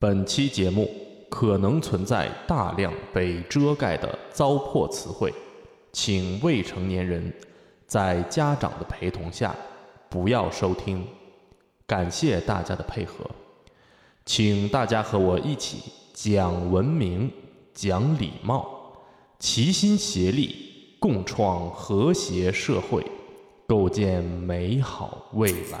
本期节目可能存在大量被遮盖的糟粕词汇，请未成年人在家长的陪同下不要收听。感谢大家的配合，请大家和我一起讲文明、讲礼貌，齐心协力，共创和谐社会，构建美好未来。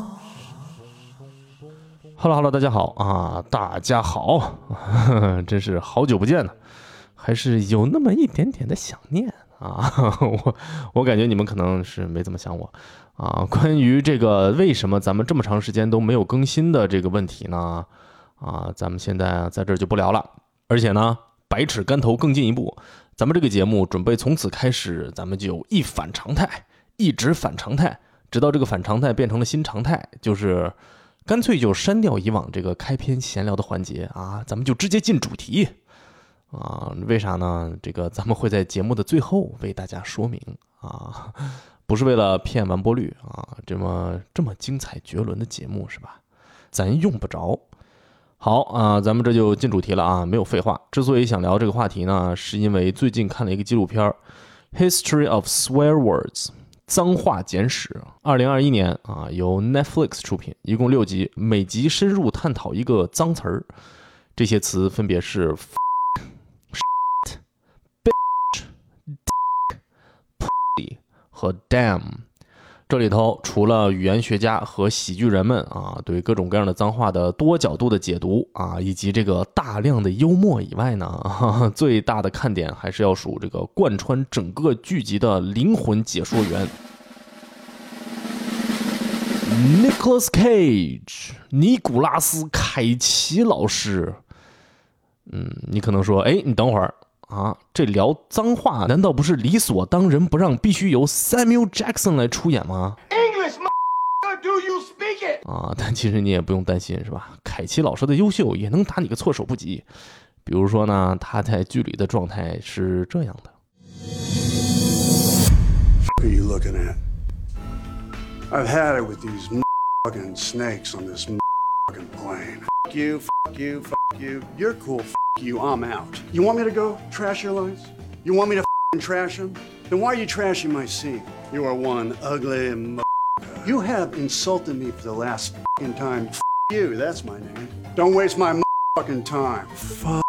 Hello Hello，大家好啊，大家好，真是好久不见呢，还是有那么一点点的想念啊。我我感觉你们可能是没怎么想我啊。关于这个为什么咱们这么长时间都没有更新的这个问题呢？啊，咱们现在在这儿就不聊了，而且呢，百尺竿头更进一步。咱们这个节目准备从此开始，咱们就一反常态，一直反常态，直到这个反常态变成了新常态，就是干脆就删掉以往这个开篇闲聊的环节啊，咱们就直接进主题啊？为啥呢？这个咱们会在节目的最后为大家说明啊，不是为了骗完播率啊，这么这么精彩绝伦的节目是吧？咱用不着。好啊，咱们这就进主题了啊，没有废话。之所以想聊这个话题呢，是因为最近看了一个纪录片《History of Swear Words》。脏话简史，二零二一年啊，由 Netflix 出品，一共六集，每集深入探讨一个脏词儿。这些词分别是 shit、bitch、dick、pussy 和 damn。这里头除了语言学家和喜剧人们啊对各种各样的脏话的多角度的解读啊，以及这个大量的幽默以外呢，啊、最大的看点还是要数这个贯穿整个剧集的灵魂解说员。Nicholas Cage，尼古拉斯凯奇老师。嗯，你可能说，哎，你等会儿啊，这聊脏话，难道不是理所当然不让必须由 Samuel Jackson 来出演吗 English, do you speak it? 啊，但其实你也不用担心，是吧？凯奇老师的优秀也能打你个措手不及。比如说呢，他在剧里的状态是这样的。What are you looking at? I've had it with these fucking snakes on this fucking plane. Fuck you, fuck you, fuck you. You're cool, fuck you, I'm out. You want me to go trash your lines? You want me to trash them? Then why are you trashing my scene? You are one ugly You have insulted me for the last fucking time. F you, that's my name. Don't waste my fucking time. Fuck.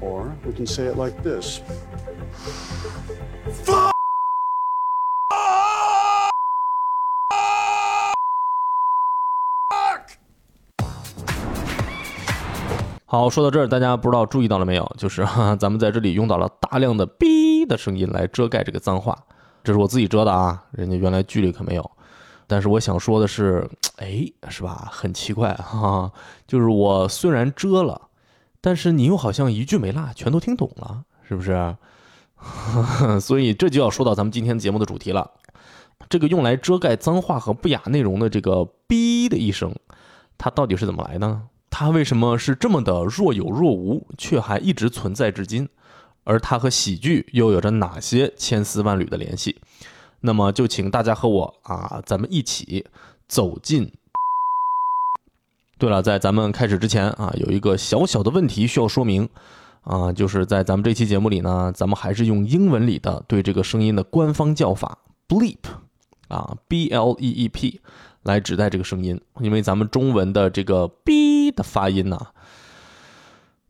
Or we can say it like this. 好，说到这儿，大家不知道注意到了没有？就是哈 咱们在这里用到了大量的“哔”的声音来遮盖这个脏话，这是我自己遮的啊，人家原来剧里可没有。但是我想说的是，哎，是吧？很奇怪哈、哈就是我虽然遮了，但是你又好像一句没落，全都听懂了，是不是？所以这就要说到咱们今天节目的主题了。这个用来遮盖脏话和不雅内容的这个“哔”的一声，它到底是怎么来呢？它为什么是这么的若有若无，却还一直存在至今？而它和喜剧又有着哪些千丝万缕的联系？那么就请大家和我啊，咱们一起走进。对了，在咱们开始之前啊，有一个小小的问题需要说明啊，就是在咱们这期节目里呢，咱们还是用英文里的对这个声音的官方叫法 bleep 啊，b l e e p。来指代这个声音，因为咱们中文的这个“ “b” ”的发音呢，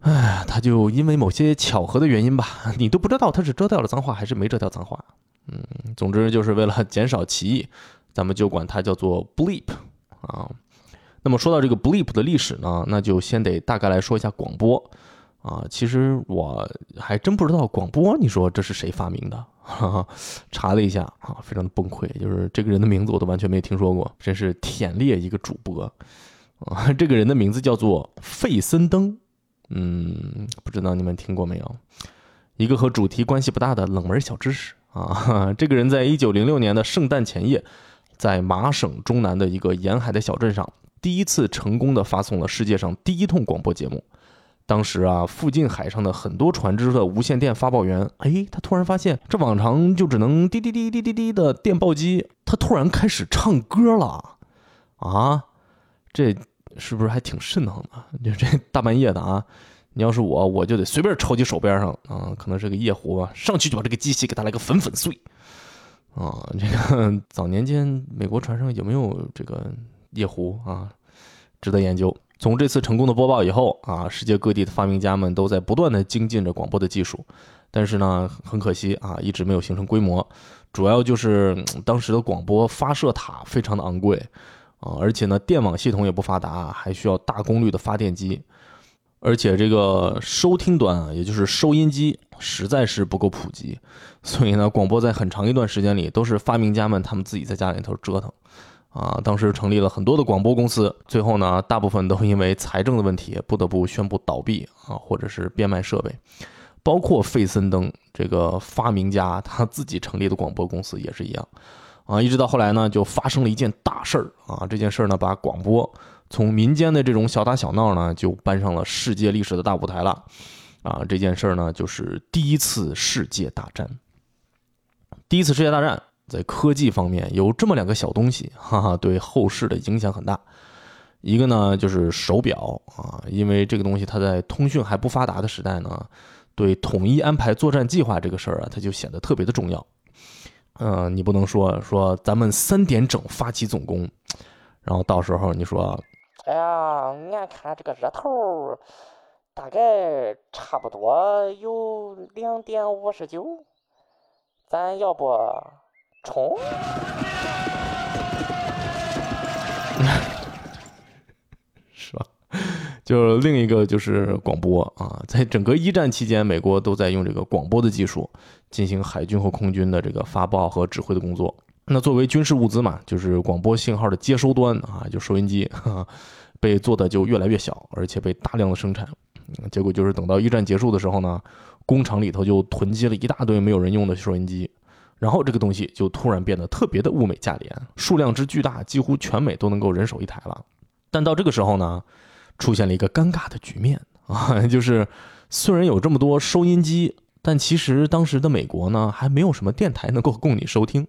哎，他就因为某些巧合的原因吧，你都不知道他是遮掉了脏话还是没遮掉脏话。嗯，总之就是为了减少歧义，咱们就管它叫做 bleep 啊。那么说到这个 bleep 的历史呢，那就先得大概来说一下广播啊。其实我还真不知道广播，你说这是谁发明的？哈哈，查了一下啊，非常的崩溃，就是这个人的名字我都完全没听说过，真是舔裂一个主播啊！这个人的名字叫做费森登，嗯，不知道你们听过没有？一个和主题关系不大的冷门小知识啊！这个人在一九零六年的圣诞前夜，在麻省中南的一个沿海的小镇上，第一次成功的发送了世界上第一通广播节目。当时啊，附近海上的很多船只的无线电发报员，哎，他突然发现这往常就只能滴滴滴滴滴滴的电报机，他突然开始唱歌了啊！这是不是还挺瘆得慌的？就 这大半夜的啊！你要是我，我就得随便抄起手边上啊，可能是个夜壶吧，上去就把这个机器给它来个粉粉碎啊！这个 早年间美国船上有没有这个夜壶啊？值得研究。从这次成功的播报以后啊，世界各地的发明家们都在不断的精进着广播的技术，但是呢，很可惜啊，一直没有形成规模。主要就是当时的广播发射塔非常的昂贵啊，而且呢，电网系统也不发达，还需要大功率的发电机，而且这个收听端啊，也就是收音机实在是不够普及，所以呢，广播在很长一段时间里都是发明家们他们自己在家里头折腾。啊，当时成立了很多的广播公司，最后呢，大部分都因为财政的问题，不得不宣布倒闭啊，或者是变卖设备。包括费森登这个发明家他自己成立的广播公司也是一样啊。一直到后来呢，就发生了一件大事儿啊，这件事儿呢，把广播从民间的这种小打小闹呢，就搬上了世界历史的大舞台了啊。这件事儿呢，就是第一次世界大战。第一次世界大战。在科技方面有这么两个小东西，哈哈，对后世的影响很大。一个呢就是手表啊，因为这个东西它在通讯还不发达的时代呢，对统一安排作战计划这个事儿啊，它就显得特别的重要。嗯，你不能说说咱们三点整发起总攻，然后到时候你说，哎呀，俺看这个热头大概差不多有两点五十九，咱要不？冲！是吧？就是另一个就是广播啊，在整个一战期间，美国都在用这个广播的技术进行海军和空军的这个发报和指挥的工作。那作为军事物资嘛，就是广播信号的接收端啊，就收音机，被做的就越来越小，而且被大量的生产。结果就是等到一战结束的时候呢，工厂里头就囤积了一大堆没有人用的收音机。然后这个东西就突然变得特别的物美价廉，数量之巨大，几乎全美都能够人手一台了。但到这个时候呢，出现了一个尴尬的局面 啊，就是虽然有这么多收音机，但其实当时的美国呢，还没有什么电台能够供你收听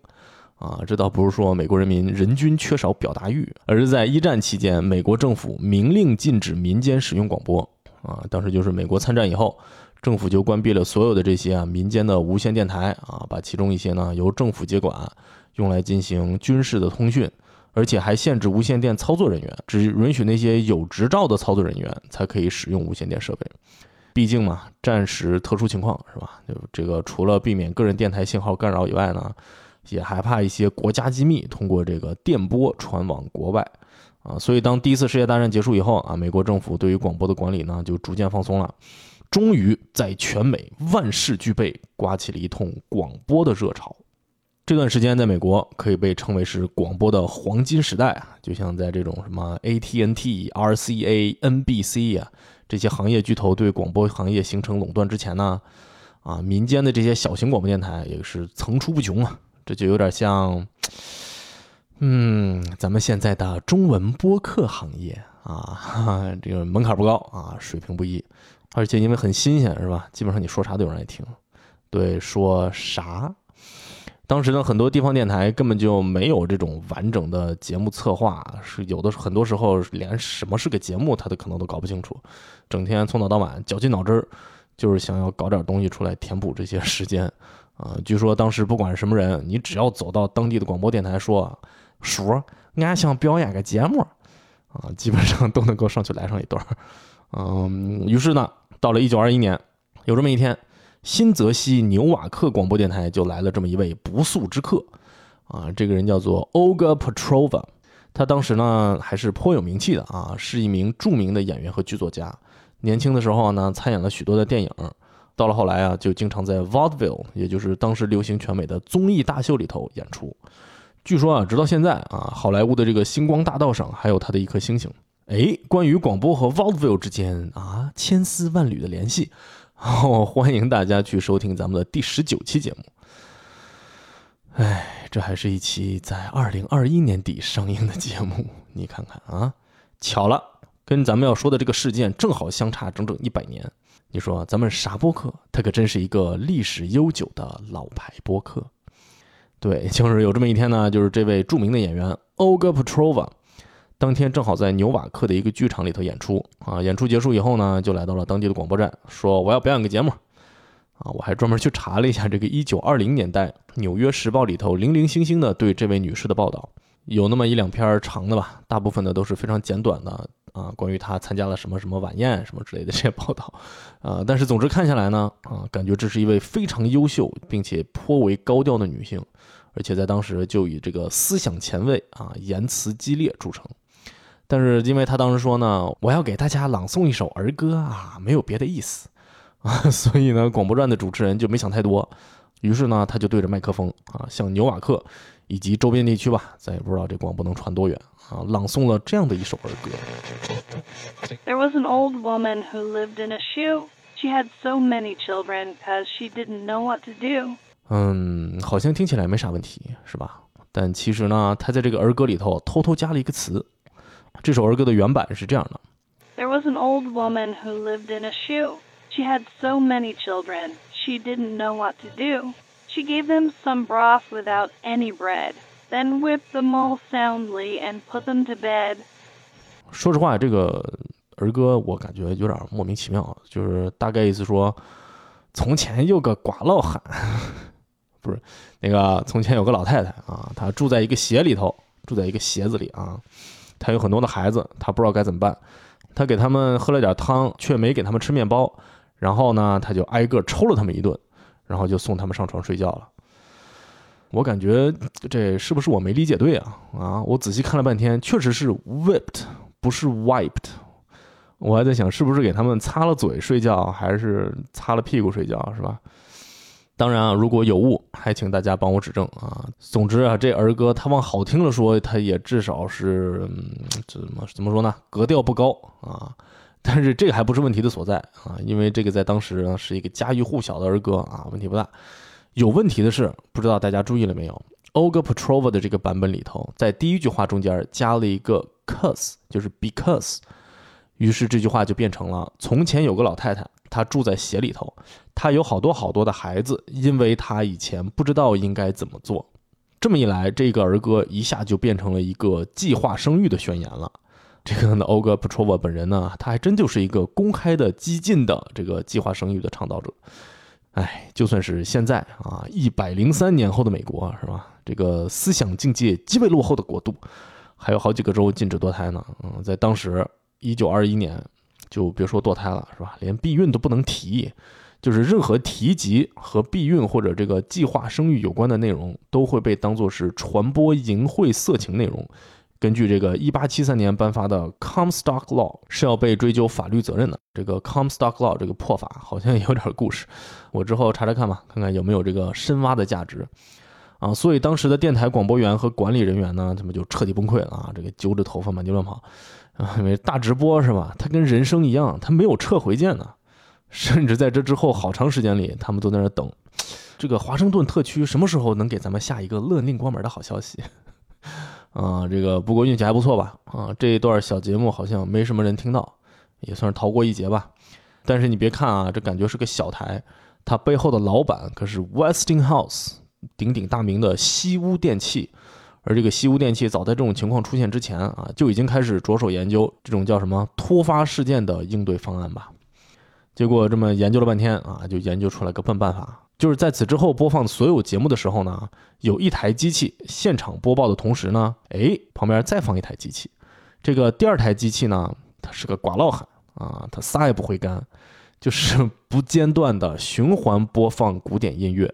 啊。这倒不是说美国人民人均缺少表达欲，而是在一战期间，美国政府明令禁止民间使用广播啊。当时就是美国参战以后。政府就关闭了所有的这些啊民间的无线电台啊，把其中一些呢由政府接管，用来进行军事的通讯，而且还限制无线电操作人员，只允许那些有执照的操作人员才可以使用无线电设备。毕竟嘛，战时特殊情况是吧？就这个除了避免个人电台信号干扰以外呢，也害怕一些国家机密通过这个电波传往国外啊。所以当第一次世界大战结束以后啊，美国政府对于广播的管理呢就逐渐放松了。终于在全美万事俱备，刮起了一通广播的热潮。这段时间在美国可以被称为是广播的黄金时代啊！就像在这种什么 ATNT、RCA、NBC 啊这些行业巨头对广播行业形成垄断之前呢，啊，民间的这些小型广播电台也是层出不穷啊！这就有点像，嗯，咱们现在的中文播客行业啊，这个门槛不高啊，水平不一。而且因为很新鲜，是吧？基本上你说啥都有人爱听。对，说啥？当时呢，很多地方电台根本就没有这种完整的节目策划，是有的很多时候连什么是个节目，他都可能都搞不清楚。整天从早到晚绞尽脑汁儿，就是想要搞点东西出来填补这些 时间。啊，据说当时不管什么人，你只要走到当地的广播电台说：“叔，俺想表演个节目。”啊，基本上都能够上去来上一段。嗯，于是呢。到了一九二一年，有这么一天，新泽西纽瓦克广播电台就来了这么一位不速之客，啊，这个人叫做 Olga Petrova，他当时呢还是颇有名气的啊，是一名著名的演员和剧作家。年轻的时候呢，参演了许多的电影，到了后来啊，就经常在 Vaudeville，也就是当时流行全美的综艺大秀里头演出。据说啊，直到现在啊，好莱坞的这个星光大道上还有他的一颗星星。哎，关于广播和 Vaudeville 之间啊千丝万缕的联系，哦，欢迎大家去收听咱们的第十九期节目。哎，这还是一期在二零二一年底上映的节目，你看看啊，巧了，跟咱们要说的这个事件正好相差整整一百年。你说咱们啥播客？它可真是一个历史悠久的老牌播客。对，就是有这么一天呢，就是这位著名的演员 Olga Petrova，当天正好在纽瓦克的一个剧场里头演出啊。演出结束以后呢，就来到了当地的广播站，说我要表演个节目啊。我还专门去查了一下这个一九二零年代《纽约时报》里头零零星星的对这位女士的报道，有那么一两篇长的吧，大部分的都是非常简短的。啊，关于她参加了什么什么晚宴什么之类的这些报道，啊，但是总之看下来呢，啊，感觉这是一位非常优秀并且颇为高调的女性，而且在当时就以这个思想前卫啊、言辞激烈著称。但是因为他当时说呢，我要给大家朗诵一首儿歌啊，没有别的意思啊，所以呢，广播站的主持人就没想太多，于是呢，他就对着麦克风啊，向纽瓦克以及周边地区吧，咱也不知道这广播能传多远。啊，朗诵了这样的一首儿歌。There was an old woman who lived in a shoe. She had so many children because she didn't know what to do. 嗯，好像听起来没啥问题，是吧？但其实呢，他在这个儿歌里头偷偷加了一个词。这首儿歌的原版是这样的：There was an old woman who lived in a shoe. She had so many children. She didn't know what to do. She gave them some broth without any bread. Then whipped them all soundly and put them to bed。说实话，这个儿歌我感觉有点莫名其妙，就是大概意思说，从前有个寡老汉，不是那个从前有个老太太啊，她住在一个鞋里头，住在一个鞋子里啊，他有很多的孩子，他不知道该怎么办，他给他们喝了点汤，却没给他们吃面包，然后呢，他就挨个抽了他们一顿，然后就送他们上床睡觉了。我感觉这是不是我没理解对啊？啊，我仔细看了半天，确实是 whipped，不是 wiped。我还在想，是不是给他们擦了嘴睡觉，还是擦了屁股睡觉，是吧？当然啊，如果有误，还请大家帮我指正啊。总之啊，这儿歌它往好听了说，它也至少是嗯怎么怎么说呢？格调不高啊。但是这个还不是问题的所在啊，因为这个在当时呢是一个家喻户晓的儿歌啊，问题不大。有问题的是，不知道大家注意了没有？Olga Petrova 的这个版本里头，在第一句话中间加了一个 cause，就是 because，于是这句话就变成了：从前有个老太太，他住在鞋里头，他有好多好多的孩子，因为他以前不知道应该怎么做。这么一来，这个儿歌一下就变成了一个计划生育的宣言了。这个呢，Olga Petrova 本人呢，他还真就是一个公开的激进的这个计划生育的倡导者。哎，就算是现在啊，一百零三年后的美国是吧？这个思想境界极为落后的国度，还有好几个州禁止堕胎呢。嗯，在当时一九二一年，就别说堕胎了是吧？连避孕都不能提，就是任何提及和避孕或者这个计划生育有关的内容，都会被当作是传播淫秽色情内容。根据这个一八七三年颁发的 Comstock Law 是要被追究法律责任的。这个 Comstock Law 这个破法好像也有点故事，我之后查查看吧，看看有没有这个深挖的价值啊。所以当时的电台广播员和管理人员呢，他们就彻底崩溃了啊，这个揪着头发满地乱跑 啊，没大直播是吧？它跟人生一样，它没有撤回键呢。甚至在这之后好长时间里，他们都在那等，这个华盛顿特区什么时候能给咱们下一个勒令关门的好消息？啊，这个不过运气还不错吧？啊，这一段小节目好像没什么人听到，也算是逃过一劫吧。但是你别看啊，这感觉是个小台，它背后的老板可是 Westinghouse 鼎鼎大名的西屋电器。而这个西屋电器早在这种情况出现之前啊，就已经开始着手研究这种叫什么突发事件的应对方案吧。结果这么研究了半天啊，就研究出来个笨办法。就是在此之后播放所有节目的时候呢，有一台机器现场播报的同时呢，哎，旁边再放一台机器。这个第二台机器呢，它是个寡老汉啊，它啥也不会干，就是不间断的循环播放古典音乐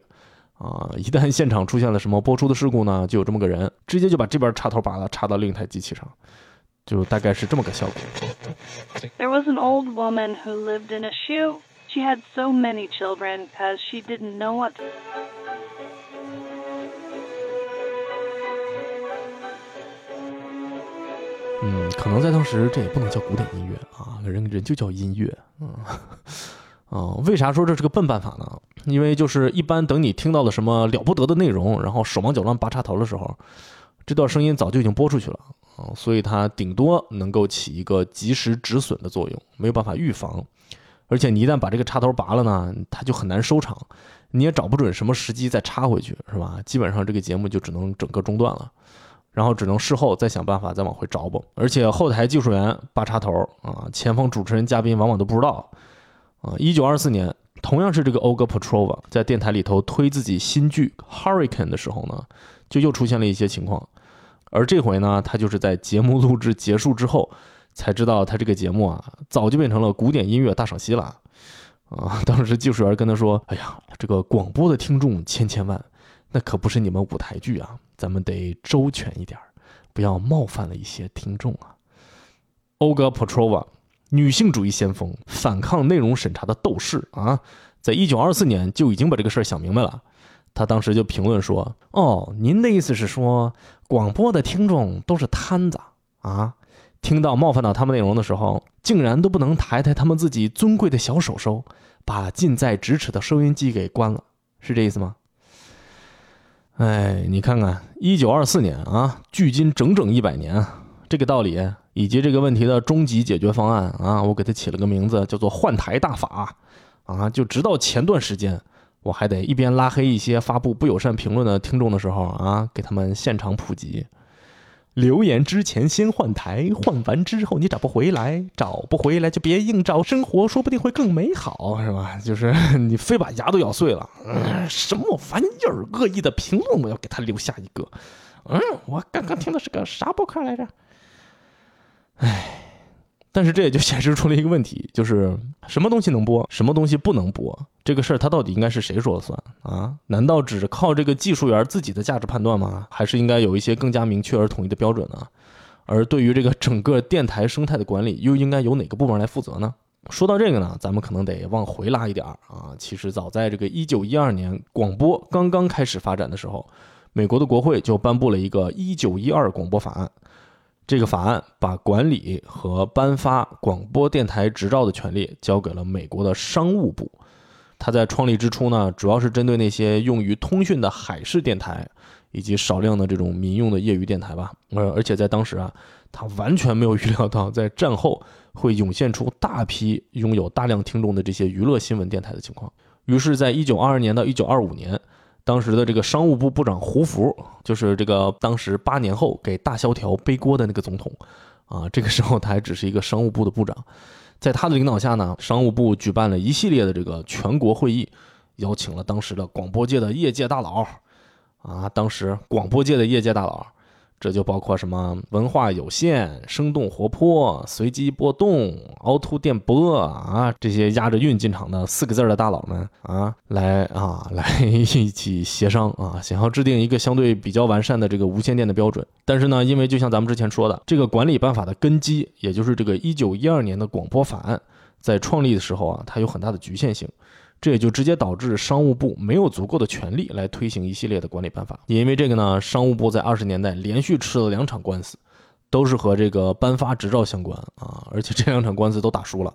啊。一旦现场出现了什么播出的事故呢，就有这么个人直接就把这边插头拔了，插到另一台机器上，就大概是这么个效果。There was an old woman who lived in a shoe. She had so many children because she didn't know what. 嗯，可能在当时这也不能叫古典音乐啊，人人就叫音乐。嗯，啊、为啥说这是个笨办法呢？因为就是一般等你听到了什么了不得的内容，然后手忙脚乱拔插头的时候，这段声音早就已经播出去了啊、所以它顶多能够起一个及时止损的作用，没有办法预防。而且你一旦把这个插头拔了呢，它就很难收场，你也找不准什么时机再插回去，是吧？基本上这个节目就只能整个中断了，然后只能事后再想办法再往回找补。而且后台技术员拔插头啊，前方主持人嘉宾往往都不知道啊。一九二四年，同样是这个 Olga Petrova 在电台里头推自己新剧《Hurricane》的时候呢，就又出现了一些情况。而这回呢，他就是在节目录制结束之后，才知道他这个节目啊，早就变成了古典音乐大赏析了。啊，当时技术员跟他说：“哎呀，这个广播的听众千千万，那可不是你们舞台剧啊，咱们得周全一点，不要冒犯了一些听众啊。” Olga Petrova，女性主义先锋，反抗内容审查的斗士啊，在一九二四年就已经把这个事儿想明白了。他当时就评论说：“哦，您的意思是说，广播的听众都是摊子啊？听到冒犯到他们内容的时候，竟然都不能抬抬他们自己尊贵的小手手，把近在咫尺的收音机给关了，是这意思吗？”哎，你看看，一九二四年啊，距今整整一百年，这个道理以及这个问题的终极解决方案啊，我给它起了个名字，叫做“换台大法”啊，就直到前段时间。我还得一边拉黑一些发布不友善评论的听众的时候啊，给他们现场普及。留言之前先换台，换完之后你找不回来，找不回来就别硬找，生活说不定会更美好，是吧？就是 你非把牙都咬碎了，嗯，什么玩意儿？恶意的评论我要给他留下一个。嗯，我刚刚听的是个啥博客来着？唉。但是这也就显示出了一个问题，就是什么东西能播，什么东西不能播，这个事儿它到底应该是谁说了算啊？难道只靠这个技术员自己的价值判断吗？还是应该有一些更加明确而统一的标准呢？而对于这个整个电台生态的管理，又应该由哪个部门来负责呢？说到这个呢，咱们可能得往回拉一点儿啊。其实早在这个一九一二年广播刚刚开始发展的时候，美国的国会就颁布了一个《一九一二广播法案》。这个法案把管理和颁发广播电台执照的权利交给了美国的商务部。它在创立之初呢，主要是针对那些用于通讯的海事电台以及少量的这种民用的业余电台吧。而而且在当时啊，他完全没有预料到在战后会涌现出大批拥有大量听众的这些娱乐新闻电台的情况。于是，在一九二二年到一九二五年。当时的这个商务部部长胡福，就是这个当时八年后给大萧条背锅的那个总统，啊，这个时候他还只是一个商务部的部长，在他的领导下呢，商务部举办了一系列的这个全国会议，邀请了当时的广播界的业界大佬，啊，当时广播界的业界大佬。这就包括什么文化有限、生动活泼、随机波动、凹凸电波啊，这些押着韵进场的四个字的大佬们啊，来啊来 一起协商啊，想要制定一个相对比较完善的这个无线电的标准。但是呢，因为就像咱们之前说的，这个管理办法的根基，也就是这个一九一二年的广播法案，在创立的时候啊，它有很大的局限性。这也就直接导致商务部没有足够的权力来推行一系列的管理办法。也因为这个呢，商务部在二十年代连续吃了两场官司，都是和这个颁发执照相关啊。而且这两场官司都打输了，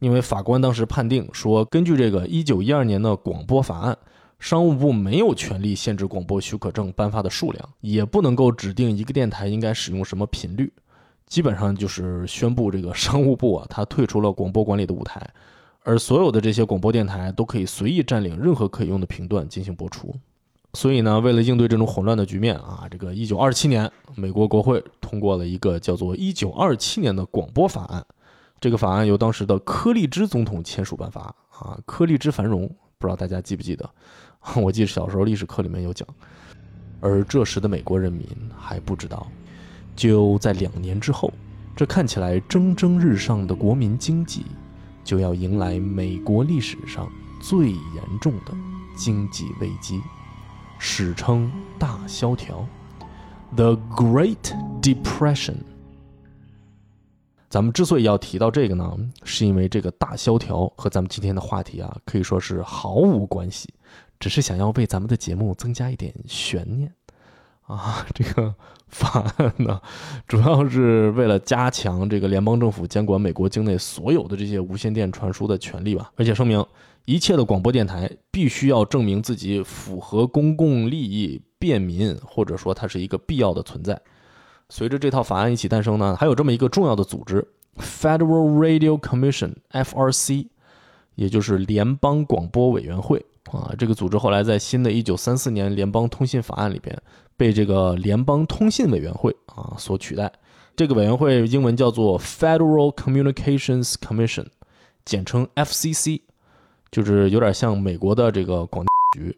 因为法官当时判定说，根据这个一九一二年的广播法案，商务部没有权利限制广播许可证颁发的数量，也不能够指定一个电台应该使用什么频率，基本上就是宣布这个商务部啊，他退出了广播管理的舞台。而所有的这些广播电台都可以随意占领任何可以用的频段进行播出，所以呢，为了应对这种混乱的局面啊，这个一九二七年，美国国会通过了一个叫做《一九二七年的广播法案》。这个法案由当时的柯立芝总统签署颁发啊，柯立芝繁荣，不知道大家记不记得？我记得小时候历史课里面有讲。而这时的美国人民还不知道，就在两年之后，这看起来蒸蒸日上的国民经济。就要迎来美国历史上最严重的经济危机，史称大萧条 （The Great Depression）。咱们之所以要提到这个呢，是因为这个大萧条和咱们今天的话题啊，可以说是毫无关系，只是想要为咱们的节目增加一点悬念啊，这个 法案呢，主要是为了加强这个联邦政府监管美国境内所有的这些无线电传输的权利吧，而且声明一切的广播电台必须要证明自己符合公共利益、便民，或者说它是一个必要的存在。随着这套法案一起诞生呢，还有这么一个重要的组织 ——Federal Radio Commission（FRC），也就是联邦广播委员会啊。这个组织后来在新的一九三四年联邦通信法案里边被这个联邦通信委员会啊所取代。这个委员会英文叫做 Federal Communications Commission，简称 FCC，就是有点像美国的这个广局，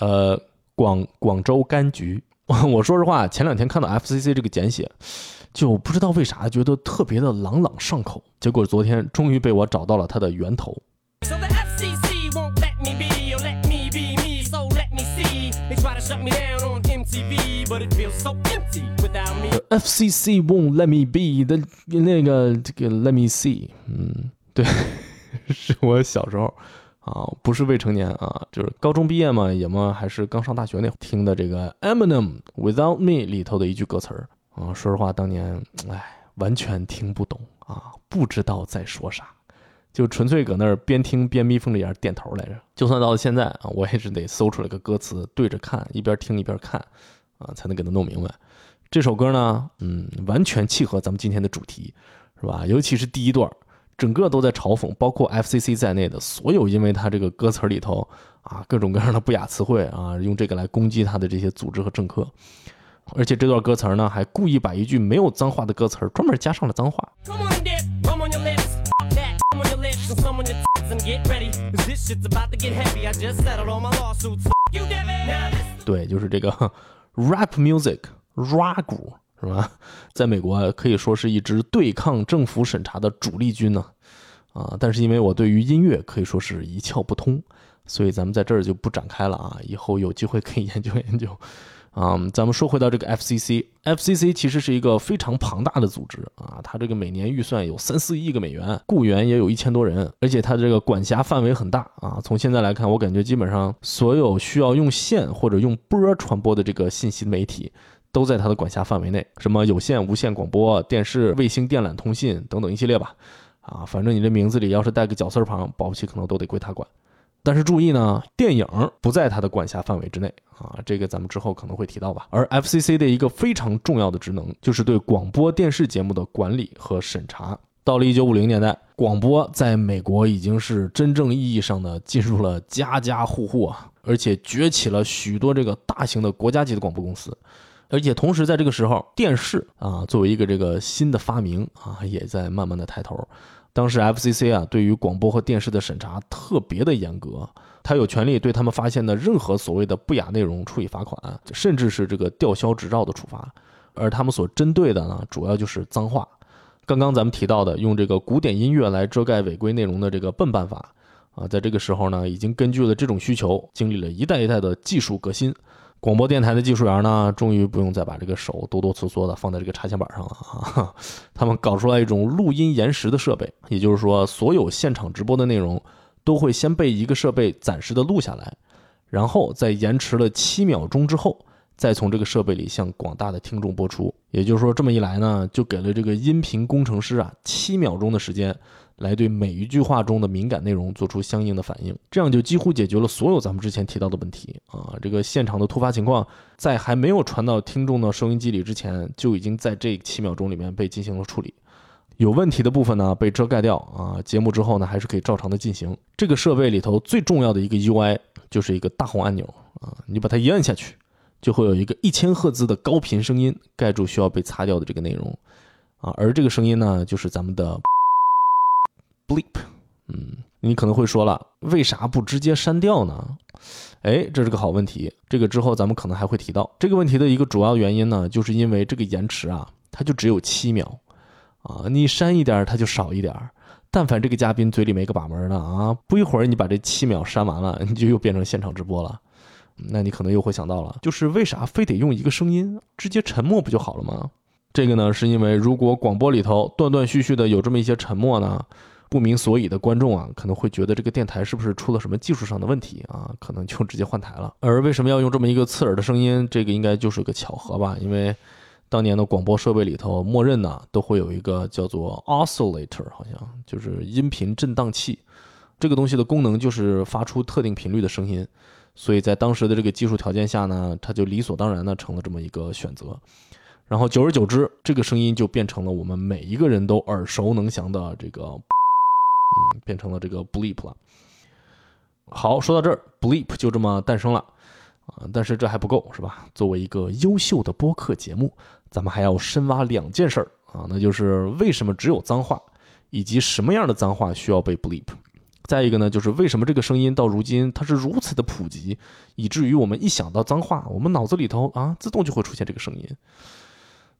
呃，广广州柑橘。我说实话，前两天看到 FCC 这个简写，就不知道为啥觉得特别的朗朗上口。结果昨天终于被我找到了它的源头。But it feels so empty without me。FCC won't let me be 的那个这个 Let me see，嗯，对，是 我小时候啊，不是未成年啊，就是高中毕业嘛，也嘛还是刚上大学那会儿听的这个 Eminem Without Me 里头的一句歌词儿啊，说实话，当年哎完全听不懂啊，不知道在说啥。就纯粹搁那儿边听边眯缝着眼点头来着。就算到了现在啊，我也是得搜出来个歌词对着看，一边听一边看，啊，才能给他弄明白这首歌呢。嗯，完全契合咱们今天的主题，是吧？尤其是第一段，整个都在嘲讽，包括 FCC 在内的所有，因为他这个歌词里头啊，各种各样的不雅词汇啊，用这个来攻击他的这些组织和政客。而且这段歌词呢，还故意把一句没有脏话的歌词专门加上了脏话。对，就是这个。Rap music rap 鼓是吧？在美国可以说是一支对抗政府审查的主力军呢。啊，但是因为我对于音乐可以说是一窍不通，所以咱们在这儿就不展开了啊。以后有机会可以研究研究。啊、咱们说回到这个 FCC，FCC 其实是一个非常庞大的组织啊，它这个每年预算有三四亿个美元，雇员也有一千多人，而且它这个管辖范围很大啊。从现在来看，我感觉基本上所有需要用线或者用波传播的这个信息媒体，都在它的管辖范围内，什么有线、无线广播、电视、卫星电缆通信等等一系列吧。啊，反正你这名字里要是带个绞丝旁，保不齐可能都得归他管。但是注意呢，电影不在它的管辖范围之内啊，这个咱们之后可能会提到吧。而 FCC 的一个非常重要的职能，就是对广播电视节目的管理和审查。到了1950年代，广播在美国已经是真正意义上的进入了家家户户啊，而且崛起了许多这个大型的国家级的广播公司。而且同时在这个时候，电视啊作为一个这个新的发明啊，也在慢慢的抬头。当时 FCC 啊，对于广播和电视的审查特别的严格，他有权利对他们发现的任何所谓的不雅内容处以罚款，甚至是这个吊销执照的处罚。而他们所针对的呢，主要就是脏话。刚刚咱们提到的用这个古典音乐来遮盖违规内容的这个笨办法啊，在这个时候呢，已经根据了这种需求，经历了一代一代的技术革新。广播电台的技术员呢，终于不用再把这个手哆哆嗦嗦的放在这个插线板上了啊！他们搞出来一种录音延时的设备，也就是说，所有现场直播的内容都会先被一个设备暂时的录下来，然后在延迟了七秒钟之后，再从这个设备里向广大的听众播出。也就是说，这么一来呢，就给了这个音频工程师啊七秒钟的时间。来对每一句话中的敏感内容做出相应的反应，这样就几乎解决了所有咱们之前提到的问题啊！这个现场的突发情况，在还没有传到听众的收音机里之前，就已经在这七秒钟里面被进行了处理。有问题的部分呢被遮盖掉啊，节目之后呢还是可以照常的进行。这个设备里头最重要的一个 UI 就是一个大红按钮啊，你把它一按下去，就会有一个一千赫兹的高频声音盖住需要被擦掉的这个内容啊，而这个声音呢就是咱们的。bleep，嗯，你可能会说了，为啥不直接删掉呢？哎，这是个好问题。这个之后咱们可能还会提到这个问题的一个主要原因呢，就是因为这个延迟啊，它就只有七秒啊，你删一点它就少一点。但凡这个嘉宾嘴里没个把门的啊，不一会儿你把这七秒删完了，你就又变成现场直播了。那你可能又会想到了，就是为啥非得用一个声音直接沉默不就好了吗？这个呢，是因为如果广播里头断断续续的有这么一些沉默呢。不明所以的观众啊，可能会觉得这个电台是不是出了什么技术上的问题啊？可能就直接换台了。而为什么要用这么一个刺耳的声音？这个应该就是个巧合吧？因为当年的广播设备里头，默认呢都会有一个叫做 oscillator，好像就是音频振荡器。这个东西的功能就是发出特定频率的声音，所以在当时的这个技术条件下呢，它就理所当然的成了这么一个选择。然后久而久之，这个声音就变成了我们每一个人都耳熟能详的这个，嗯，变成了这个 bleep 了。好，说到这儿，bleep 就这么诞生了啊！但是这还不够，是吧？作为一个优秀的播客节目，咱们还要深挖两件事儿啊，那就是为什么只有脏话，以及什么样的脏话需要被 bleep。再一个呢，就是为什么这个声音到如今它是如此的普及，以至于我们一想到脏话，我们脑子里头啊自动就会出现这个声音。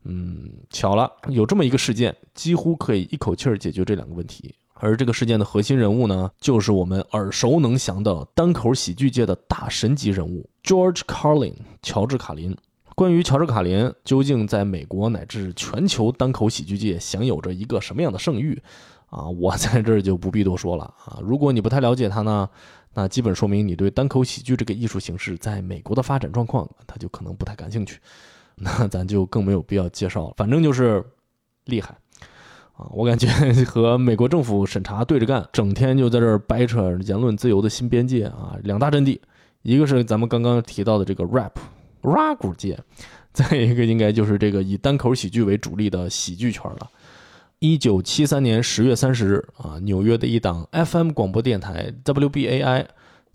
嗯，巧了，有这么一个事件，几乎可以一口气儿解决这两个问题。而这个事件的核心人物呢，就是我们耳熟能详的单口喜剧界的大神级人物 George Carlin，乔治·卡林。关于乔治·卡林究竟在美国乃至全球单口喜剧界享有着一个什么样的盛誉啊，我在这儿就不必多说了啊。如果你不太了解他呢，那基本说明你对单口喜剧这个艺术形式在美国的发展状况，他就可能不太感兴趣。那咱就更没有必要介绍了，反正就是厉害我感觉 和美国政府审查对着干，整天就在这儿掰扯言论自由的新边界啊！两大阵地，一个是咱们刚刚提到的这个 rap rap 界，再一个应该就是这个以单口喜剧为主力的喜剧圈了。一九七三年十月三十日啊，纽约的一档 FM 广播电台 WBAI，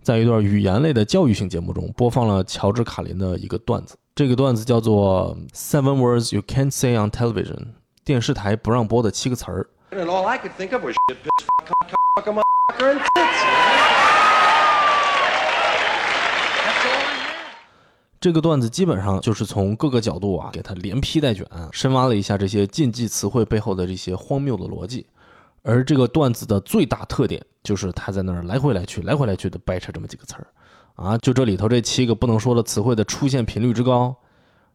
在一段语言类的教育性节目中播放了乔治·卡林的一个段子。这个段子叫做 Seven Words You Can't Say on Television，电视台不让播的七个词儿。这个段子基本上就是从各个角度啊，给他连批带卷，深挖了一下这些禁忌词汇背后的这些荒谬的逻辑。而这个段子的最大特点就是他在那儿来回来去、来回来去的掰扯这么几个词儿。啊，就这里头这七个不能说的词汇的出现频率之高，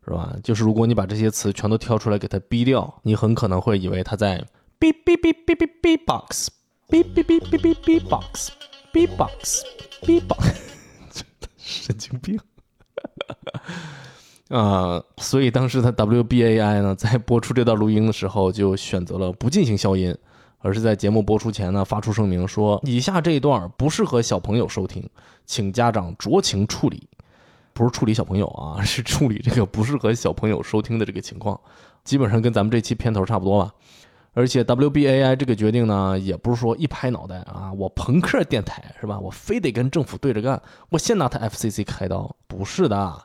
是吧？就是如果你把这些词全都挑出来给它逼掉，你很可能会以为它在哔哔哔哔哔哔 box，哔哔哔哔哔哔 box，b box b box，神经病。啊，所以当时的 WBAI 呢，在播出这段录音的时候，就选择了不进行消音，而是在节目播出前呢，发出声明说，以下这一段不适合小朋友收听，请家长酌情处理。不是处理小朋友啊，是处理这个不适合小朋友收听的这个情况，基本上跟咱们这期片头差不多吧。而且 WBAI 这个决定呢，也不是说一拍脑袋啊，我朋克电台是吧？我非得跟政府对着干，我先拿他 FCC 开刀，不是的，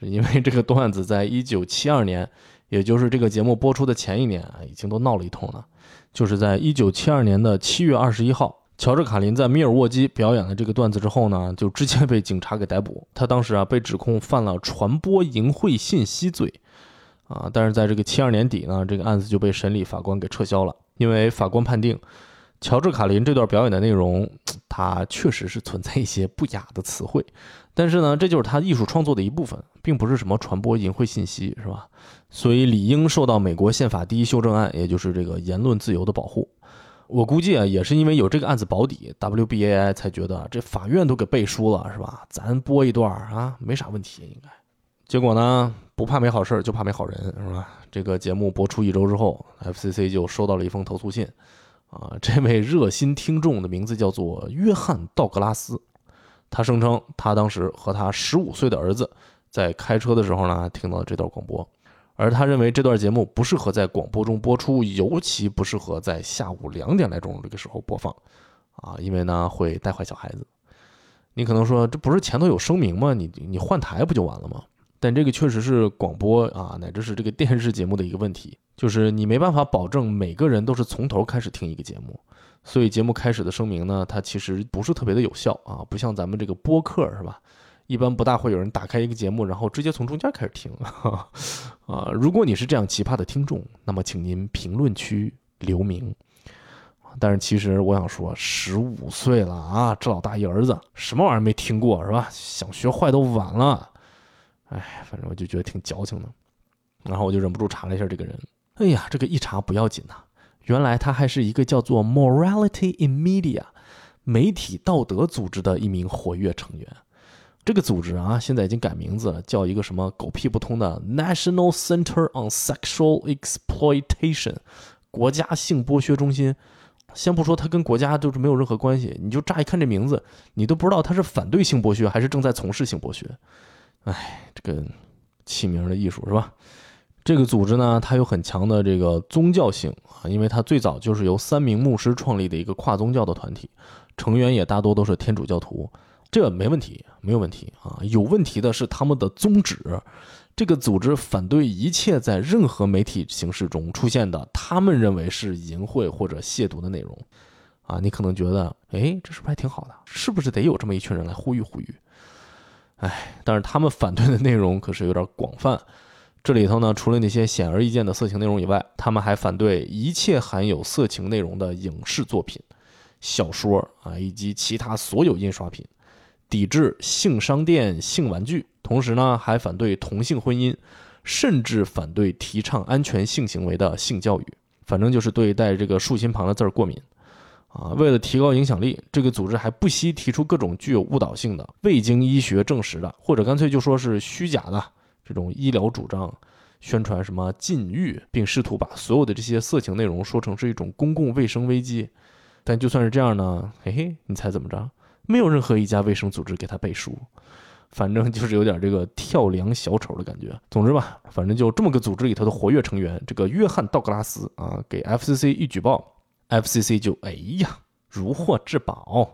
是因为这个段子在一九七二年，也就是这个节目播出的前一年啊，已经都闹了一通了。就是在一九七二年的七月二十一号，乔治·卡林在密尔沃基表演了这个段子之后呢，就直接被警察给逮捕。他当时啊被指控犯了传播淫秽信息罪。啊，但是在这个七二年底呢，这个案子就被审理法官给撤销了，因为法官判定，乔治·卡林这段表演的内容，他确实是存在一些不雅的词汇，但是呢，这就是他艺术创作的一部分，并不是什么传播淫秽信息，是吧？所以理应受到美国宪法第一修正案，也就是这个言论自由的保护。我估计啊，也是因为有这个案子保底，WBAI 才觉得这法院都给背书了，是吧？咱播一段啊，没啥问题，应该。结果呢，不怕没好事就怕没好人，是吧？这个节目播出一周之后，FCC 就收到了一封投诉信，啊，这位热心听众的名字叫做约翰·道格拉斯，他声称他当时和他十五岁的儿子在开车的时候呢，听到了这段广播，而他认为这段节目不适合在广播中播出，尤其不适合在下午两点来钟这个时候播放，啊，因为呢会带坏小孩子。你可能说，这不是前头有声明吗？你你换台不就完了吗？但这个确实是广播啊，乃至是这个电视节目的一个问题，就是你没办法保证每个人都是从头开始听一个节目，所以节目开始的声明呢，它其实不是特别的有效啊，不像咱们这个播客是吧？一般不大会有人打开一个节目，然后直接从中间开始听 啊。如果你是这样奇葩的听众，那么请您评论区留名。但是其实我想说，十五岁了啊，这老大一儿子，什么玩意儿没听过是吧？想学坏都晚了。哎，反正我就觉得挺矫情的，然后我就忍不住查了一下这个人。哎呀，这个一查不要紧呐，原来他还是一个叫做 Morality in Media 媒体道德组织的一名活跃成员。这个组织啊，现在已经改名字了，叫一个什么狗屁不通的 National Center on Sexual Exploitation 国家性剥削中心。先不说它跟国家就是没有任何关系，你就乍一看这名字，你都不知道它是反对性剥削还是正在从事性剥削。哎，这个起名的艺术是吧？这个组织呢，它有很强的这个宗教性啊，因为它最早就是由三名牧师创立的一个跨宗教的团体，成员也大多都是天主教徒，这没问题，没有问题啊。有问题的是他们的宗旨。这个组织反对一切在任何媒体形式中出现的他们认为是淫秽或者亵渎的内容。啊，你可能觉得，哎，这是不是还挺好的？是不是得有这么一群人来呼吁呼吁？哎，但是他们反对的内容可是有点广泛。这里头呢，除了那些显而易见的色情内容以外，他们还反对一切含有色情内容的影视作品、小说啊，以及其他所有印刷品，抵制性商店、性玩具。同时呢，还反对同性婚姻，甚至反对提倡安全性行为的性教育。反正就是对带这个竖心旁的字儿过敏啊。为了提高影响力，这个组织还不惜提出各种具有误导性的、未经医学证实的，或者干脆就说是虚假的这种医疗主张，宣传什么禁欲，并试图把所有的这些色情内容说成是一种公共卫生危机。但就算是这样呢，嘿嘿，你猜怎么着？没有任何一家卫生组织给他背书。反正就是有点这个跳梁小丑的感觉。总之吧，反正就这么个组织里头的活跃成员，这个约翰·道格拉斯啊，给 FCC 一举报，FCC 就哎呀如获至宝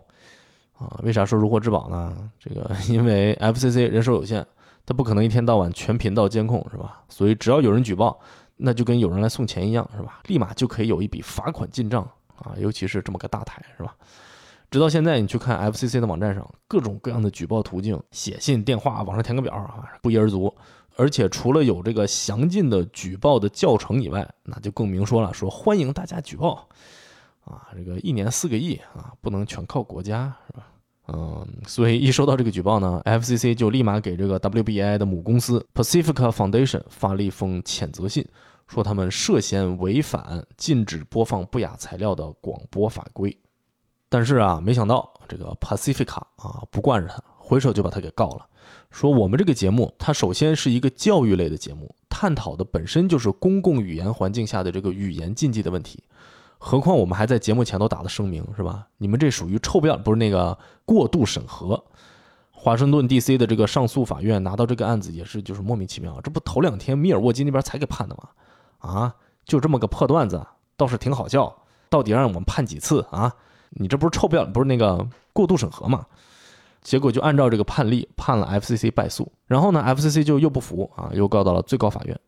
啊！为啥说如获至宝呢？这个 因为 FCC 人手有限，他不可能一天到晚全频道监控是吧？所以只要有人举报，那就跟有人来送钱一样是吧？立马就可以有一笔罚款进账啊！尤其是这么个大台是吧？直到现在，你去看 FCC 的网站上，各种各样的举报途径，写信、电话，网上填个表啊，不一而足。而且除了有这个详尽的举报的教程以外，那就更明说了，说欢迎大家举报啊，这个一年四个亿啊，不能全靠国家，是吧？嗯，所以一收到这个举报呢，FCC 就立马给这个 WBI 的母公司 Pacifica Foundation 发了一封谴责信，说他们涉嫌违反禁止播放不雅材料的广播法规。但是啊，没想到这个 Pacifica 啊不惯着他，回手就把他给告了，说我们这个节目它首先是一个教育类的节目，探讨的本身就是公共语言环境下的这个语言禁忌的问题，何况我们还在节目前头打了声明，是吧？你们这属于臭不要，不是那个过度审核。华盛顿 D.C. 的这个上诉法院拿到这个案子也是就是莫名其妙，这不头两天米尔沃基那边才给判的吗？啊，就这么个破段子，倒是挺好笑，到底让我们判几次啊？你这不是臭不要，不是那个过度审核嘛？结果就按照这个判例判了 FCC 败诉，然后呢，FCC 就又不服啊，又告到了最高法院。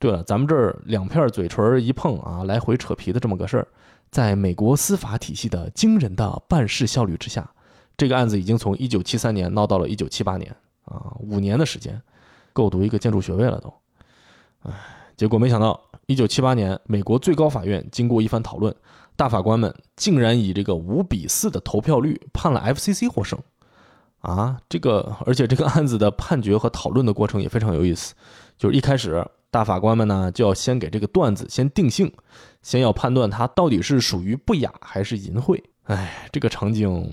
对了，咱们这儿两片嘴唇一碰啊，来回扯皮的这么个事儿，在美国司法体系的惊人的办事效率之下，这个案子已经从1973年闹到了1978年啊，五年的时间，够读一个建筑学位了都。唉，结果没想到1978年，美国最高法院经过一番讨论。大法官们竟然以这个五比四的投票率判了 FCC 获胜，啊，这个而且这个案子的判决和讨论的过程也非常有意思，就是一开始大法官们呢就要先给这个段子先定性，先要判断它到底是属于不雅还是淫秽。哎，这个场景，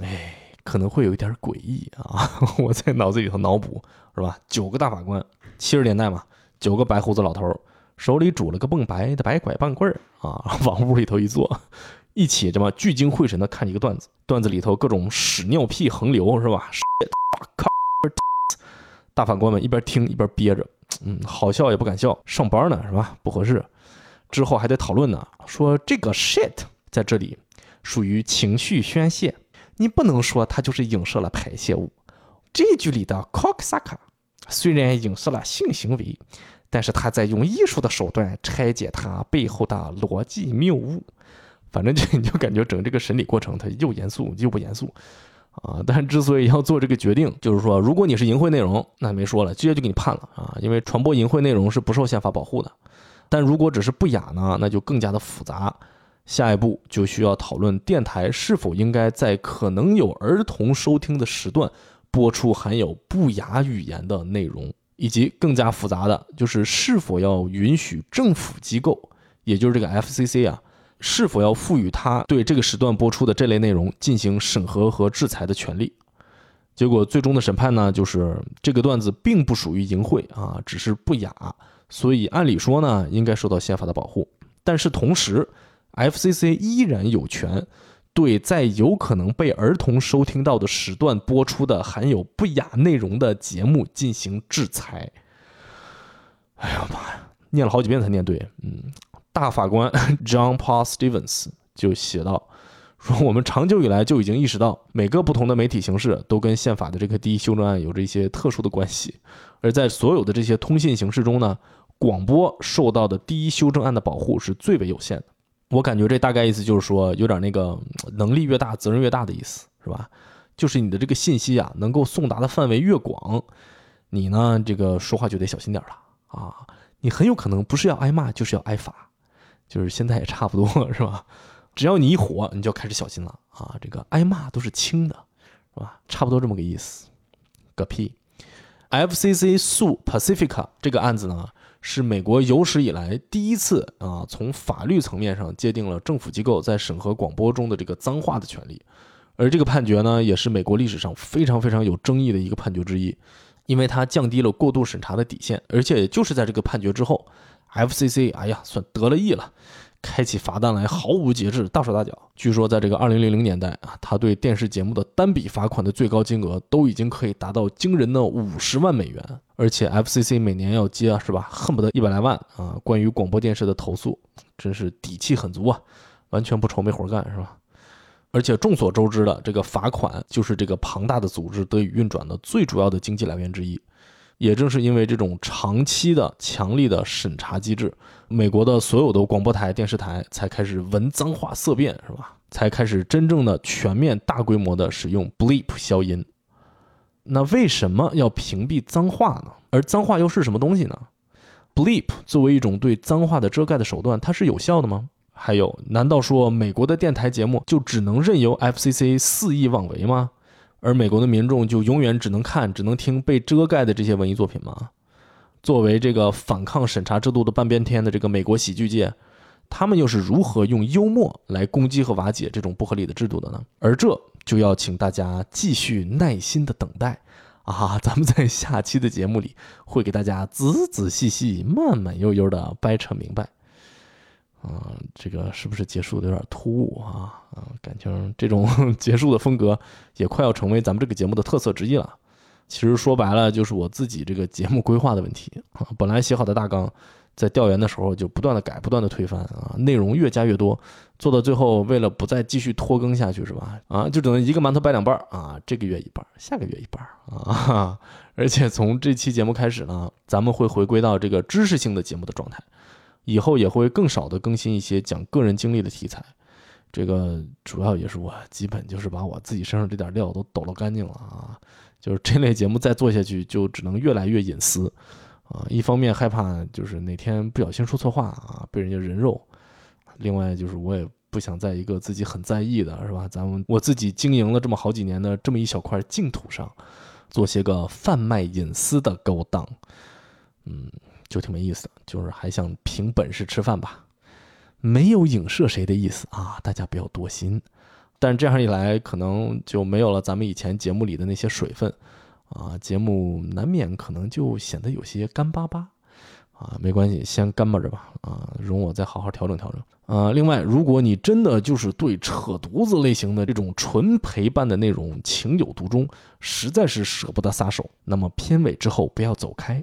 哎，可能会有一点诡异啊，我在脑子里头脑补是吧？九个大法官，七十年代嘛，九个白胡子老头。手里拄了个蹦白的白拐棒棍儿啊，往屋里头一坐，一起这么聚精会神的看一个段子。段子里头各种屎尿屁横流是吧？大法官们一边听一边憋着，嗯，好笑也不敢笑，上班呢是吧？不合适。之后还得讨论呢，说这个 shit 在这里属于情绪宣泄，你不能说它就是影射了排泄物。这句里的 cocksucker 虽然影射了性行为。但是他在用艺术的手段拆解它背后的逻辑谬误，反正就你就感觉整这个审理过程，它又严肃又不严肃啊！但之所以要做这个决定，就是说，如果你是淫秽内容，那没说了，直接就给你判了啊！因为传播淫秽内容是不受宪法保护的。但如果只是不雅呢，那就更加的复杂。下一步就需要讨论电台是否应该在可能有儿童收听的时段播出含有不雅语言的内容。以及更加复杂的就是是否要允许政府机构也就是这个 FCC 啊，是否要赋予他对这个时段播出的这类内容进行审核和制裁的权利。结果最终的审判呢，就是这个段子并不属于淫秽啊，只是不雅，所以按理说呢，应该受到宪法的保护。但是同时，FCC 依然有权对在有可能被儿童收听到的时段播出的含有不雅内容的节目进行制裁。哎呀妈呀，念了好几遍才念对。嗯，大法官 John Paul Stevens 就写道。说我们长久以来就已经意识到，每个不同的媒体形式都跟宪法的这个第一修正案有着一些特殊的关系，而在所有的这些通信形式中呢，广播受到的第一修正案的保护是最为有限的。我感觉这大概意思就是说，有点那个能力越大，责任越大的意思，是吧？就是你的这个信息啊，能够送达的范围越广，你呢这个说话就得小心点了啊，你很有可能不是要挨骂，就是要挨罚，就是现在也差不多了，是吧？只要你一火，你就开始小心了啊！这个挨骂都是轻的，是吧？差不多这么个意思。个屁！FCC 诉 Pacifica 这个案子呢，是美国有史以来第一次啊，从法律层面上界定了政府机构在审核广播中的这个脏话的权利。而这个判决呢，也是美国历史上非常非常有争议的一个判决之一，因为它降低了过度审查的底线，而且就是在这个判决之后，FCC 哎呀，算得了意了。开起罚单来毫无节制，大手大脚。据说在这个二零零零年代啊，他对电视节目的单笔罚款的最高金额都已经可以达到惊人的五十万美元，而且 FCC 每年要接是吧，恨不得一百来万啊。关于广播电视的投诉，真是底气很足啊，完全不愁没活干是吧？而且众所周知的，这个罚款就是这个庞大的组织得以运转的最主要的经济来源之一。也正是因为这种长期的强力的审查机制，美国的所有的广播台、电视台才开始闻脏话色变，是吧？才开始真正的全面大规模的使用 bleep 消音。那为什么要屏蔽脏话呢？而脏话又是什么东西呢？bleep 作为一种对脏话的遮盖的手段，它是有效的吗？还有，难道说美国的电台节目就只能任由 FCC 肆意妄为吗？而美国的民众就永远只能看、只能听被遮盖的这些文艺作品吗？作为这个反抗审查制度的半边天的这个美国喜剧界，他们又是如何用幽默来攻击和瓦解这种不合理的制度的呢？而这就要请大家继续耐心的等待啊！咱们在下期的节目里会给大家仔仔细细、慢慢悠悠的掰扯明白。啊，这个是不是结束的有点突兀啊？啊，感情这种 结束的风格也快要成为咱们这个节目的特色之一了。其实说白了，就是我自己这个节目规划的问题啊。本来写好的大纲，在调研的时候就不断的改，不断的推翻啊，内容越加越多，做到最后，为了不再继续拖更下去，是吧？啊，就只能一个馒头掰两半啊，这个月一半，下个月一半啊。而且从这期节目开始呢，咱们会回归到这个知识性的节目的状态。以后也会更少的更新一些讲个人经历的题材，这个主要也是我基本就是把我自己身上这点料都抖落干净了啊，就是这类节目再做下去就只能越来越隐私啊，一方面害怕就是哪天不小心说错话啊被人家人肉，另外就是我也不想在一个自己很在意的是吧，咱们我自己经营了这么好几年的这么一小块净土上，做些个贩卖隐私的勾当，嗯。就挺没意思的，就是还想凭本事吃饭吧，没有影射谁的意思啊，大家不要多心。但这样一来，可能就没有了咱们以前节目里的那些水分啊，节目难免可能就显得有些干巴巴啊。没关系，先干巴着吧啊，容我再好好调整调整啊。另外，如果你真的就是对扯犊子类型的这种纯陪伴的内容情有独钟，实在是舍不得撒手，那么片尾之后不要走开。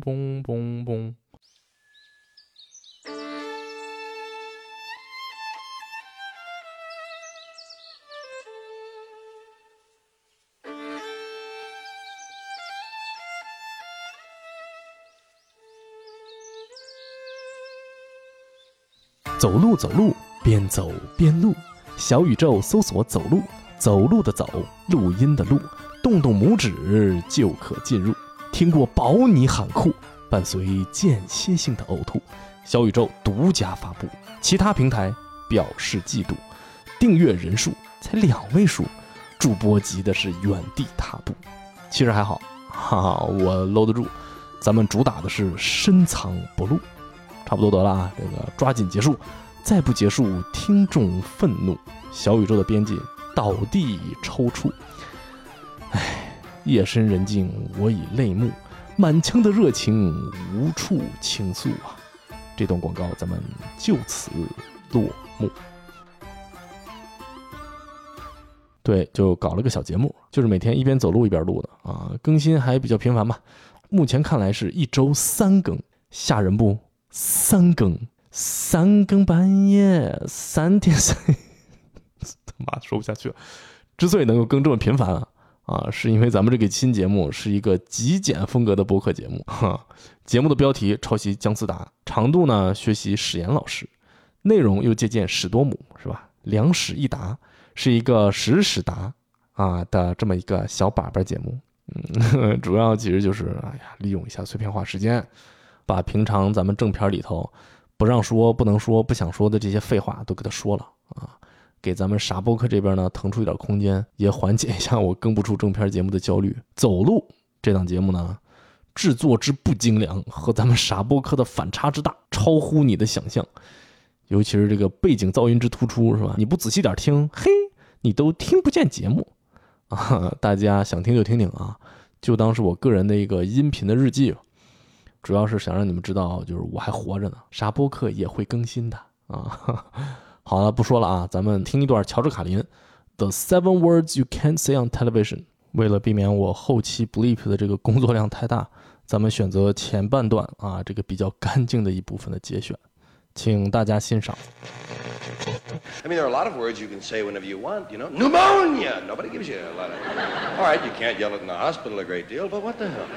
嘣嘣嘣！走路，走路，边走边录，小宇宙搜索“走路”，走路的走，录音的录，动动拇指就可进入。听过保你喊酷，伴随间歇性的呕吐。小宇宙独家发布，其他平台表示嫉妒。订阅人数才两位数，主播急的是原地踏步。其实还好，哈哈，我搂得住。咱们主打的是深藏不露，差不多得了啊，这个抓紧结束，再不结束，听众愤怒，小宇宙的编辑倒地抽搐。夜深人静，我已泪目，满腔的热情无处倾诉啊。这段广告咱们就此落幕。对，就搞了个小节目，就是每天一边走路一边录的啊，更新还比较频繁吧。目前看来是一周三更，吓人不？三更，三更半夜，三天三，他妈说不下去了。之所以能够更这么频繁啊，啊，是因为咱们这个新节目是一个极简风格的播客节目。哈，节目的标题抄袭姜思达，长度呢学习史岩老师，内容又借鉴史多姆，是吧？两史一答是一个史史答啊的这么一个小粑粑节目。嗯，主要其实就是哎呀，利用一下碎片化时间，把平常咱们正片里头不让说、不能说、不想说的这些废话都给他说了啊，给咱们傻播客这边呢腾出一点空间，也缓解一下我更不出正片节目的焦虑。走路这档节目呢，制作之不精良和咱们傻播客的反差之大，超乎你的想象。尤其是这个背景噪音之突出，是吧？你不仔细点听，嘿，你都听不见节目。啊，大家想听就听听啊，就当是我个人的一个音频的日记吧。主要是想让你们知道，就是我还活着呢，啥播客也会更新的啊。好了，不说了啊，咱们听一段乔治卡林《The Seven Words You Can't Say on Television》。为了避免我后期 bleep 的这个工作量太大，咱们选择前半段啊，这个比较干净的一部分的节选，请大家欣赏。 I mean, there are a lot of words you can say whenever you want, you know. Pneumonia! Nobody gives you a lot of. All right, you can't yell it in the hospital a great deal, but what the hell?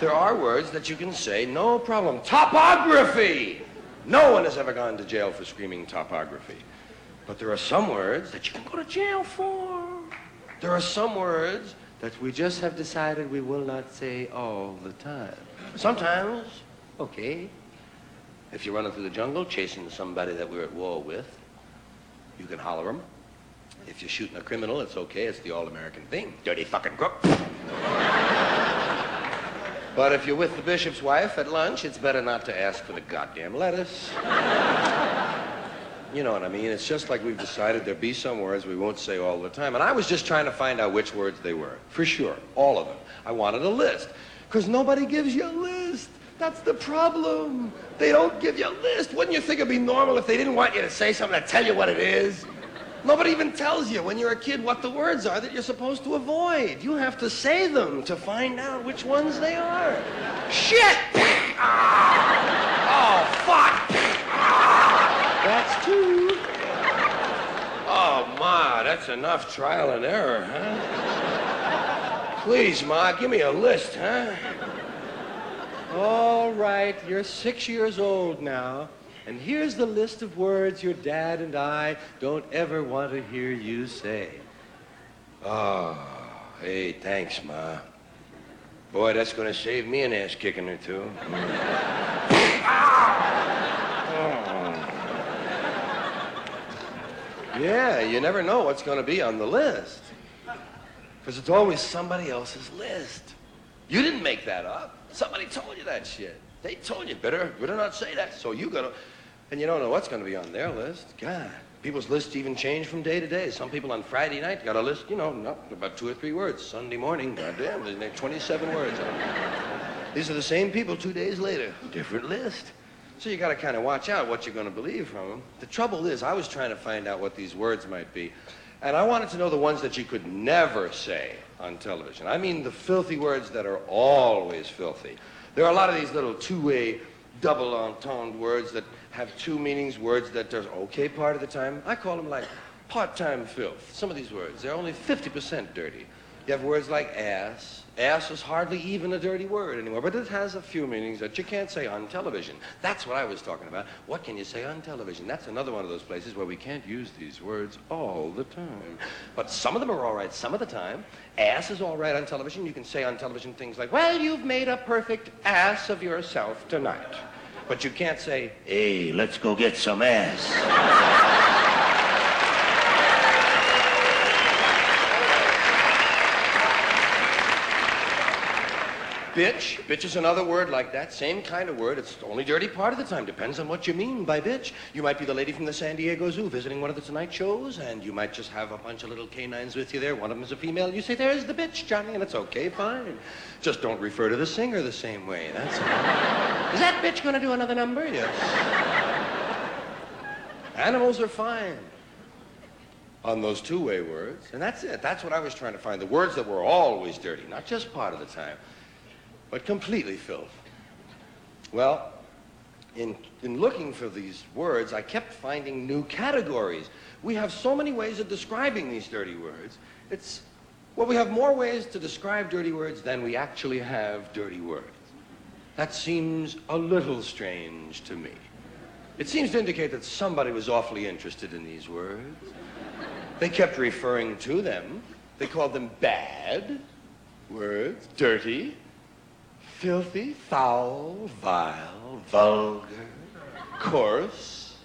There are words that you can say, no problem. Topography! No one has ever gone to jail for screaming topography. But there are some words that you can go to jail for. There are some words that we just have decided we will not say all the time. Sometimes, okay, if you're running through the jungle chasing somebody that we're at war with, you can holler them. If you're shooting a criminal, it's okay. It's the all-American thing. Dirty fucking crook. But if you're with the bishop's wife at lunch, it's better not to ask for the goddamn lettuce. you know what I mean? It's just like we've decided there'll be some words we won't say all the time. And I was just trying to find out which words they were. For sure. All of them. I wanted a list. Because nobody gives you a list. That's the problem. They don't give you a list. Wouldn't you think it'd be normal if they didn't want you to say something to tell you what it is? Nobody even tells you when you're a kid what the words are that you're supposed to avoid. You have to say them to find out which ones they are. Shit! Oh, fuck! That's two. Oh, Ma, that's enough trial and error, huh? Please, Ma, give me a list, huh? All right, you're six years old now, and here's the list of words your dad and I don't ever want to hear you say. Oh, hey, thanks, Ma. Boy, that's going to save me an ass kicking or two. Yeah, you never know what's going to be on the list. Because it's always somebody else's list. You didn't make that up. Somebody told you that shit. They told you better better not say that. So you gotta and you don't know what's gonna be on their list. God. People's lists even change from day to day. Some people on Friday night got a list, you know, not about two or three words. Sunday morning, goddamn, there's like 27 words on it. These are the same people two days later. Different list. So you gotta kind of watch out what you're gonna believe from them. The trouble is, I was trying to find out what these words might be. And I wanted to know the ones that you could never say on television. I mean the filthy words that are always filthy. There are a lot of these little two-way, double entendre words that have two meanings, words that are okay part of the time. I call them like part-time filth. Some of these words, they're only 50% dirty. You have words like ass. Ass is hardly even a dirty word anymore, but it has a few meanings that you can't say on television. That's what I was talking about. What can you say on television? That's another one of those places where we can't use these words all the time. But some of them are all right some of the time. Ass is all right on television. You can say on television things like, well, you've made a perfect ass of yourself tonight. But you can't say, hey, let's go get some ass. Bitch. Bitch is another word like that. Same kind of word. It's only dirty part of the time. Depends on what you mean by bitch. You might be the lady from the San Diego Zoo visiting one of the Tonight shows, and you might just have a bunch of little canines with you there. One of them is a female. You say, there's the bitch, Johnny, and it's okay, fine. Just don't refer to the singer the same way. That's all. is that bitch going to do another number? Yes. Animals are fine on those two-way words, and that's it. That's what I was trying to find. The words that were always dirty, not just part of the time but completely filth. Well, in, in looking for these words, I kept finding new categories. We have so many ways of describing these dirty words. It's, well, we have more ways to describe dirty words than we actually have dirty words. That seems a little strange to me. It seems to indicate that somebody was awfully interested in these words. They kept referring to them. They called them bad words, dirty, filthy, foul, vile, vulgar, coarse,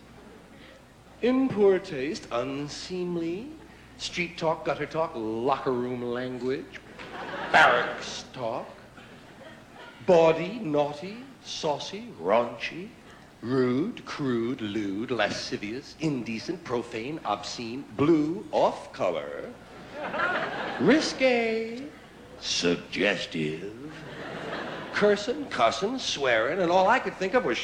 in poor taste, unseemly, street talk, gutter talk, locker room language, barracks talk, bawdy, naughty, saucy, raunchy, rude, crude, lewd, lascivious, indecent, profane, obscene, blue, off color, risque, suggestive, cursing, cussing, swearing, and all I could think of was